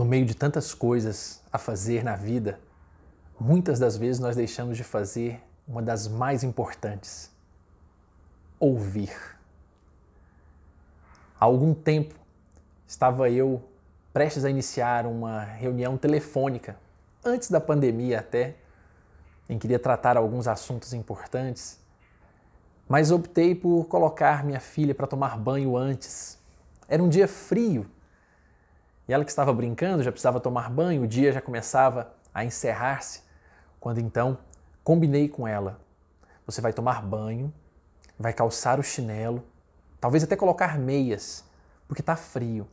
No meio de tantas coisas a fazer na vida, muitas das vezes nós deixamos de fazer uma das mais importantes: ouvir. Há algum tempo estava eu prestes a iniciar uma reunião telefônica, antes da pandemia até, em que queria tratar alguns assuntos importantes, mas optei por colocar minha filha para tomar banho antes. Era um dia frio e ela que estava brincando já precisava tomar banho, o dia já começava a encerrar-se, quando então combinei com ela: você vai tomar banho, vai calçar o chinelo, talvez até colocar meias, porque está frio.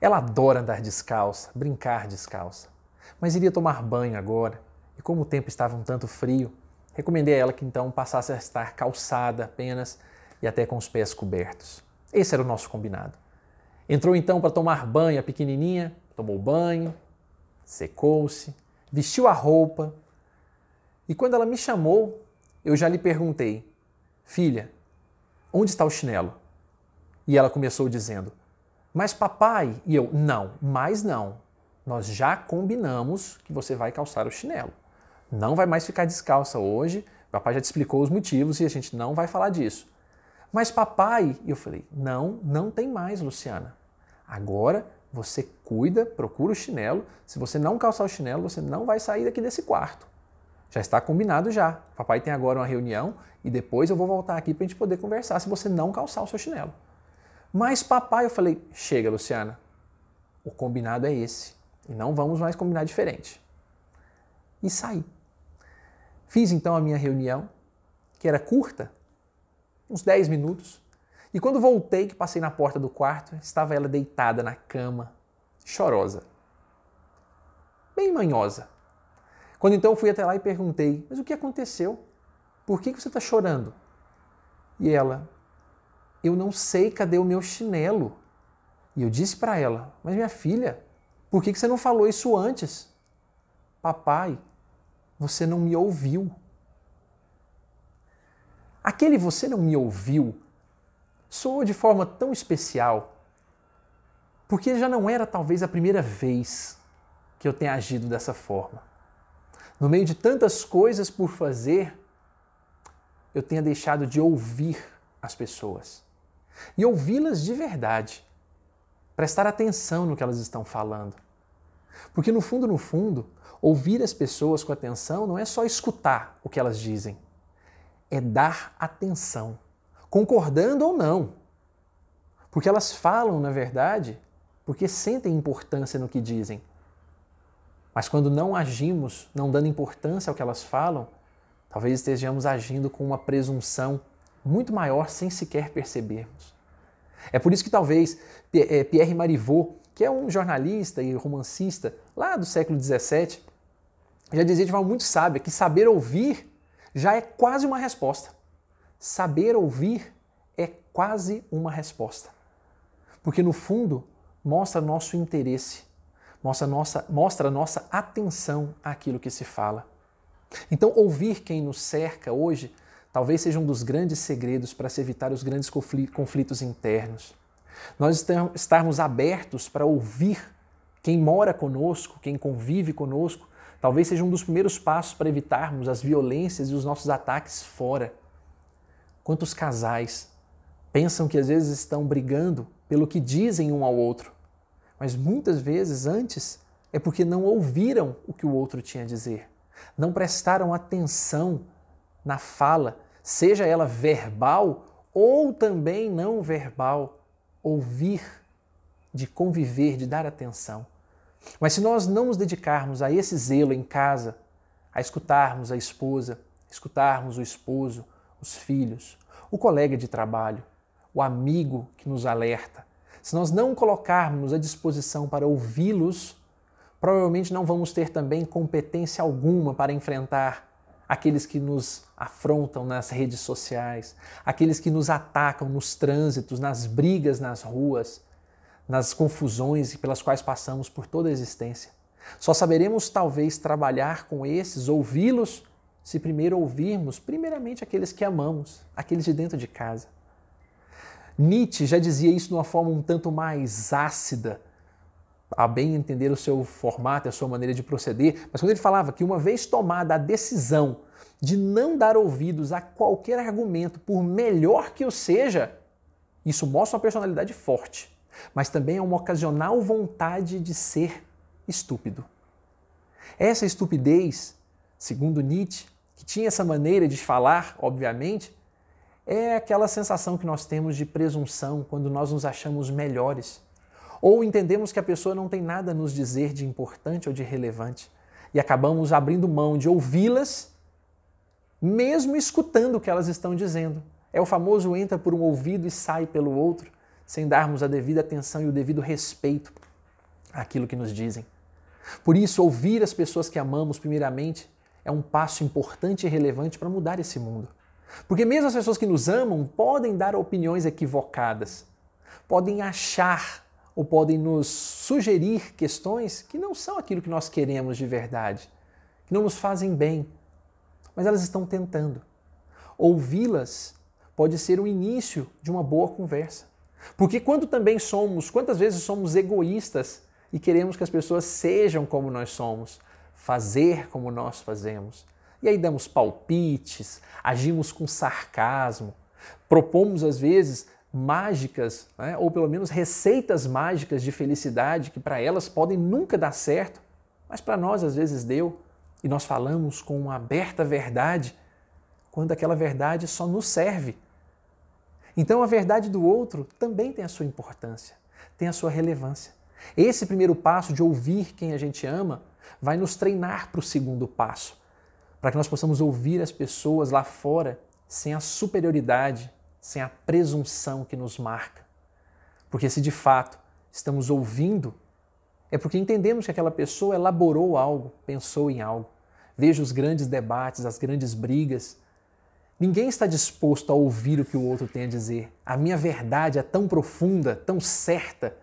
Ela adora andar descalça, brincar descalça, mas iria tomar banho agora, e como o tempo estava um tanto frio, recomendei a ela que então passasse a estar calçada apenas e até com os pés cobertos. Esse era o nosso combinado. Entrou então para tomar banho a pequenininha, tomou banho, secou-se, vestiu a roupa. E quando ela me chamou, eu já lhe perguntei: Filha, onde está o chinelo? E ela começou dizendo: Mas papai. E eu: Não, mais não. Nós já combinamos que você vai calçar o chinelo. Não vai mais ficar descalça hoje. Papai já te explicou os motivos e a gente não vai falar disso. Mas papai, e eu falei, não, não tem mais, Luciana. Agora você cuida, procura o chinelo. Se você não calçar o chinelo, você não vai sair daqui desse quarto. Já está combinado já. Papai tem agora uma reunião e depois eu vou voltar aqui para a gente poder conversar se você não calçar o seu chinelo. Mas papai, eu falei, chega, Luciana. O combinado é esse. E não vamos mais combinar diferente. E saí. Fiz então a minha reunião, que era curta, uns 10 minutos. E quando voltei, que passei na porta do quarto, estava ela deitada na cama, chorosa. Bem manhosa. Quando então fui até lá e perguntei: Mas o que aconteceu? Por que você está chorando? E ela: Eu não sei cadê o meu chinelo. E eu disse para ela: Mas minha filha, por que você não falou isso antes? Papai, você não me ouviu. Aquele você não me ouviu soou de forma tão especial, porque já não era talvez a primeira vez que eu tenha agido dessa forma. No meio de tantas coisas por fazer, eu tenha deixado de ouvir as pessoas. E ouvi-las de verdade. Prestar atenção no que elas estão falando. Porque no fundo, no fundo, ouvir as pessoas com atenção não é só escutar o que elas dizem é dar atenção, concordando ou não. Porque elas falam, na verdade, porque sentem importância no que dizem. Mas quando não agimos, não dando importância ao que elas falam, talvez estejamos agindo com uma presunção muito maior sem sequer percebermos. É por isso que talvez é, Pierre Marivaux, que é um jornalista e romancista lá do século XVII, já dizia de forma muito sábia que saber ouvir já é quase uma resposta. Saber ouvir é quase uma resposta. Porque no fundo mostra nosso interesse, mostra nossa, mostra nossa atenção àquilo que se fala. Então, ouvir quem nos cerca hoje talvez seja um dos grandes segredos para se evitar os grandes conflitos internos. Nós estarmos abertos para ouvir quem mora conosco, quem convive conosco, talvez seja um dos primeiros passos para evitarmos as violências e os nossos ataques fora. Quantos casais pensam que às vezes estão brigando pelo que dizem um ao outro, mas muitas vezes antes é porque não ouviram o que o outro tinha a dizer, não prestaram atenção na fala, seja ela verbal ou também não verbal, ouvir, de conviver, de dar atenção. Mas se nós não nos dedicarmos a esse zelo em casa, a escutarmos a esposa, escutarmos o esposo, os filhos, o colega de trabalho, o amigo que nos alerta, se nós não colocarmos à disposição para ouvi-los, provavelmente não vamos ter também competência alguma para enfrentar aqueles que nos afrontam nas redes sociais, aqueles que nos atacam nos trânsitos, nas brigas nas ruas, nas confusões pelas quais passamos por toda a existência. Só saberemos talvez trabalhar com esses, ouvi-los, se primeiro ouvirmos, primeiramente, aqueles que amamos, aqueles de dentro de casa. Nietzsche já dizia isso de uma forma um tanto mais ácida, a bem entender o seu formato, a sua maneira de proceder, mas quando ele falava que uma vez tomada a decisão de não dar ouvidos a qualquer argumento, por melhor que o seja, isso mostra uma personalidade forte, mas também é uma ocasional vontade de ser estúpido. Essa estupidez, segundo Nietzsche, que tinha essa maneira de falar, obviamente, é aquela sensação que nós temos de presunção quando nós nos achamos melhores. Ou entendemos que a pessoa não tem nada a nos dizer de importante ou de relevante e acabamos abrindo mão de ouvi-las, mesmo escutando o que elas estão dizendo. É o famoso entra por um ouvido e sai pelo outro, sem darmos a devida atenção e o devido respeito àquilo que nos dizem. Por isso, ouvir as pessoas que amamos, primeiramente, é um passo importante e relevante para mudar esse mundo. Porque mesmo as pessoas que nos amam podem dar opiniões equivocadas, podem achar ou podem nos sugerir questões que não são aquilo que nós queremos de verdade, que não nos fazem bem, mas elas estão tentando. Ouvi-las pode ser o início de uma boa conversa. Porque quando também somos, quantas vezes somos egoístas e queremos que as pessoas sejam como nós somos, fazer como nós fazemos. E aí damos palpites, agimos com sarcasmo, propomos às vezes mágicas, né? ou pelo menos receitas mágicas de felicidade que para elas podem nunca dar certo, mas para nós às vezes deu. E nós falamos com uma aberta verdade, quando aquela verdade só nos serve. Então a verdade do outro também tem a sua importância, tem a sua relevância. Esse primeiro passo de ouvir quem a gente ama vai nos treinar para o segundo passo, para que nós possamos ouvir as pessoas lá fora sem a superioridade, sem a presunção que nos marca. Porque se de fato estamos ouvindo, é porque entendemos que aquela pessoa elaborou algo, pensou em algo. Veja os grandes debates, as grandes brigas. Ninguém está disposto a ouvir o que o outro tem a dizer. A minha verdade é tão profunda, tão certa,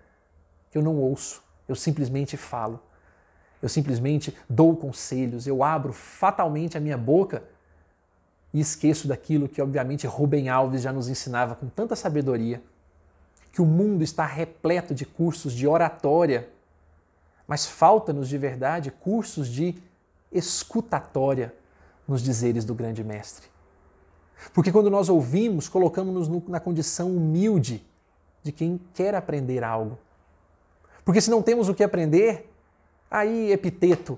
que eu não ouço, eu simplesmente falo. Eu simplesmente dou conselhos, eu abro fatalmente a minha boca e esqueço daquilo que, obviamente, Rubem Alves já nos ensinava com tanta sabedoria: que o mundo está repleto de cursos de oratória, mas falta-nos de verdade cursos de escutatória nos dizeres do grande mestre. Porque quando nós ouvimos, colocamos-nos na condição humilde de quem quer aprender algo. Porque se não temos o que aprender, Aí Epiteto,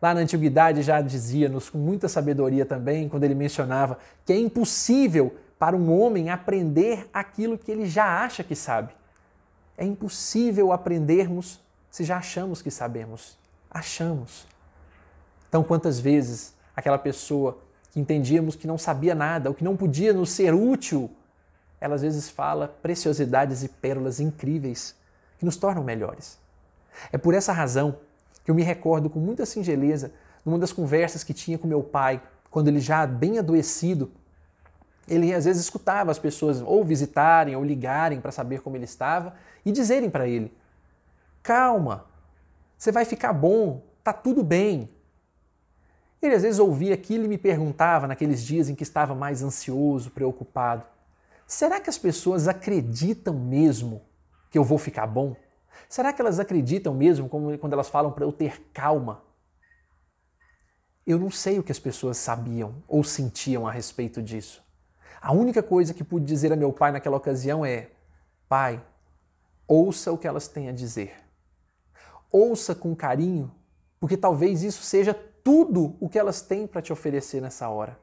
lá na antiguidade, já dizia-nos com muita sabedoria também, quando ele mencionava que é impossível para um homem aprender aquilo que ele já acha que sabe. É impossível aprendermos se já achamos que sabemos. Achamos. Então, quantas vezes aquela pessoa que entendíamos que não sabia nada, ou que não podia nos ser útil, ela às vezes fala preciosidades e pérolas incríveis que nos tornam melhores. É por essa razão que eu me recordo com muita singeleza numa das conversas que tinha com meu pai, quando ele já bem adoecido, ele às vezes escutava as pessoas ou visitarem ou ligarem para saber como ele estava e dizerem para ele: "Calma, você vai ficar bom, tá tudo bem". Ele às vezes ouvia aquilo e me perguntava naqueles dias em que estava mais ansioso, preocupado: "Será que as pessoas acreditam mesmo que eu vou ficar bom?" Será que elas acreditam mesmo quando elas falam para eu ter calma? Eu não sei o que as pessoas sabiam ou sentiam a respeito disso. A única coisa que pude dizer a meu pai naquela ocasião é: Pai, ouça o que elas têm a dizer. Ouça com carinho, porque talvez isso seja tudo o que elas têm para te oferecer nessa hora.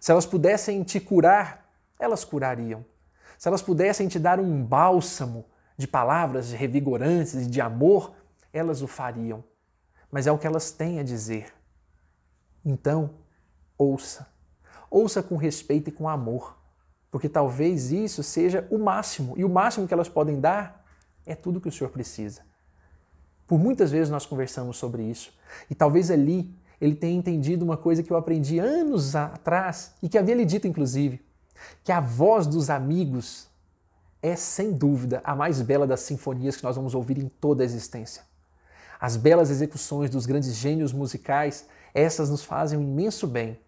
Se elas pudessem te curar, elas curariam. Se elas pudessem te dar um bálsamo, de palavras revigorantes e de amor, elas o fariam. Mas é o que elas têm a dizer. Então, ouça. Ouça com respeito e com amor, porque talvez isso seja o máximo, e o máximo que elas podem dar é tudo que o Senhor precisa. Por muitas vezes nós conversamos sobre isso, e talvez ali ele tenha entendido uma coisa que eu aprendi anos atrás e que havia lhe dito, inclusive, que a voz dos amigos é sem dúvida a mais bela das sinfonias que nós vamos ouvir em toda a existência. As belas execuções dos grandes gênios musicais, essas nos fazem um imenso bem.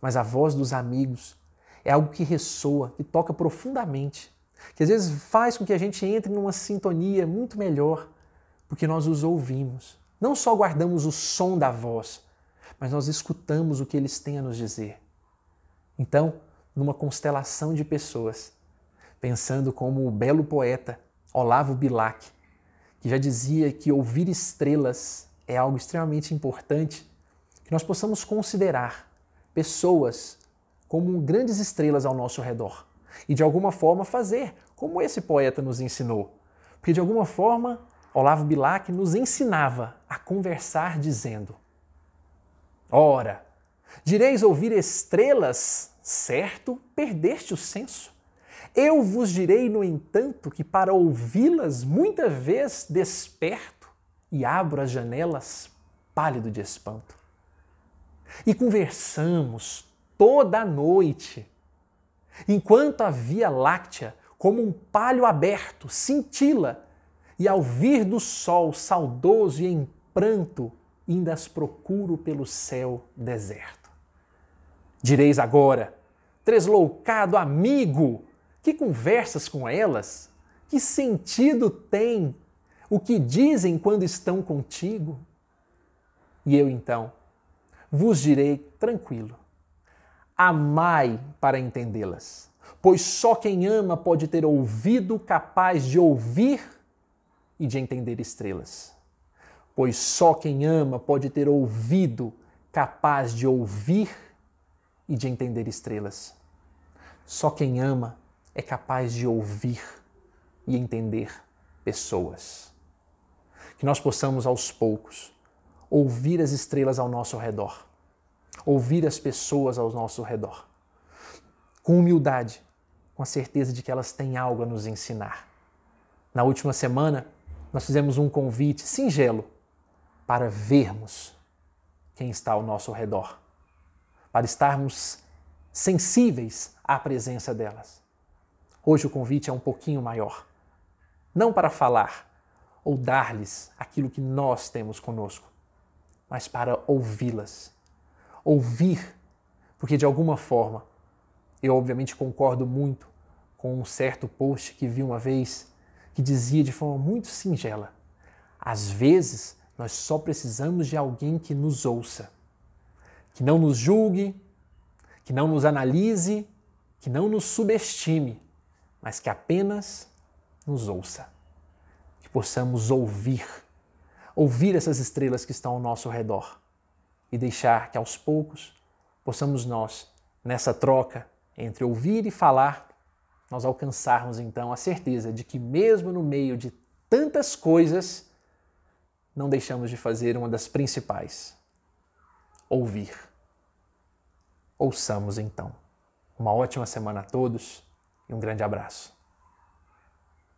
Mas a voz dos amigos é algo que ressoa, que toca profundamente, que às vezes faz com que a gente entre numa sintonia muito melhor porque nós os ouvimos. Não só guardamos o som da voz, mas nós escutamos o que eles têm a nos dizer. Então, numa constelação de pessoas, pensando como o belo poeta Olavo Bilac, que já dizia que ouvir estrelas é algo extremamente importante, que nós possamos considerar pessoas como grandes estrelas ao nosso redor e de alguma forma fazer como esse poeta nos ensinou. Porque de alguma forma Olavo Bilac nos ensinava a conversar dizendo: Ora, direis ouvir estrelas, certo, perdeste o senso. Eu vos direi, no entanto, que para ouvi-las, muita vez desperto e abro as janelas pálido de espanto. E conversamos toda a noite, enquanto a Via Láctea, como um palho aberto, cintila, e ao vir do sol saudoso e em pranto, ainda as procuro pelo céu deserto. Direis agora, tresloucado amigo, que conversas com elas? Que sentido tem o que dizem quando estão contigo? E eu então vos direi tranquilo: amai para entendê-las, pois só quem ama pode ter ouvido capaz de ouvir e de entender estrelas. Pois só quem ama pode ter ouvido capaz de ouvir e de entender estrelas. Só quem ama é capaz de ouvir e entender pessoas. Que nós possamos aos poucos ouvir as estrelas ao nosso redor, ouvir as pessoas ao nosso redor, com humildade, com a certeza de que elas têm algo a nos ensinar. Na última semana, nós fizemos um convite singelo para vermos quem está ao nosso redor, para estarmos sensíveis à presença delas. Hoje o convite é um pouquinho maior. Não para falar ou dar-lhes aquilo que nós temos conosco, mas para ouvi-las. Ouvir, porque de alguma forma, eu obviamente concordo muito com um certo post que vi uma vez que dizia de forma muito singela: às vezes nós só precisamos de alguém que nos ouça, que não nos julgue, que não nos analise, que não nos subestime, mas que apenas nos ouça. Que possamos ouvir, ouvir essas estrelas que estão ao nosso redor e deixar que aos poucos possamos nós, nessa troca entre ouvir e falar, nós alcançarmos então a certeza de que, mesmo no meio de tantas coisas, não deixamos de fazer uma das principais: ouvir. Ouçamos então. Uma ótima semana a todos e um grande abraço.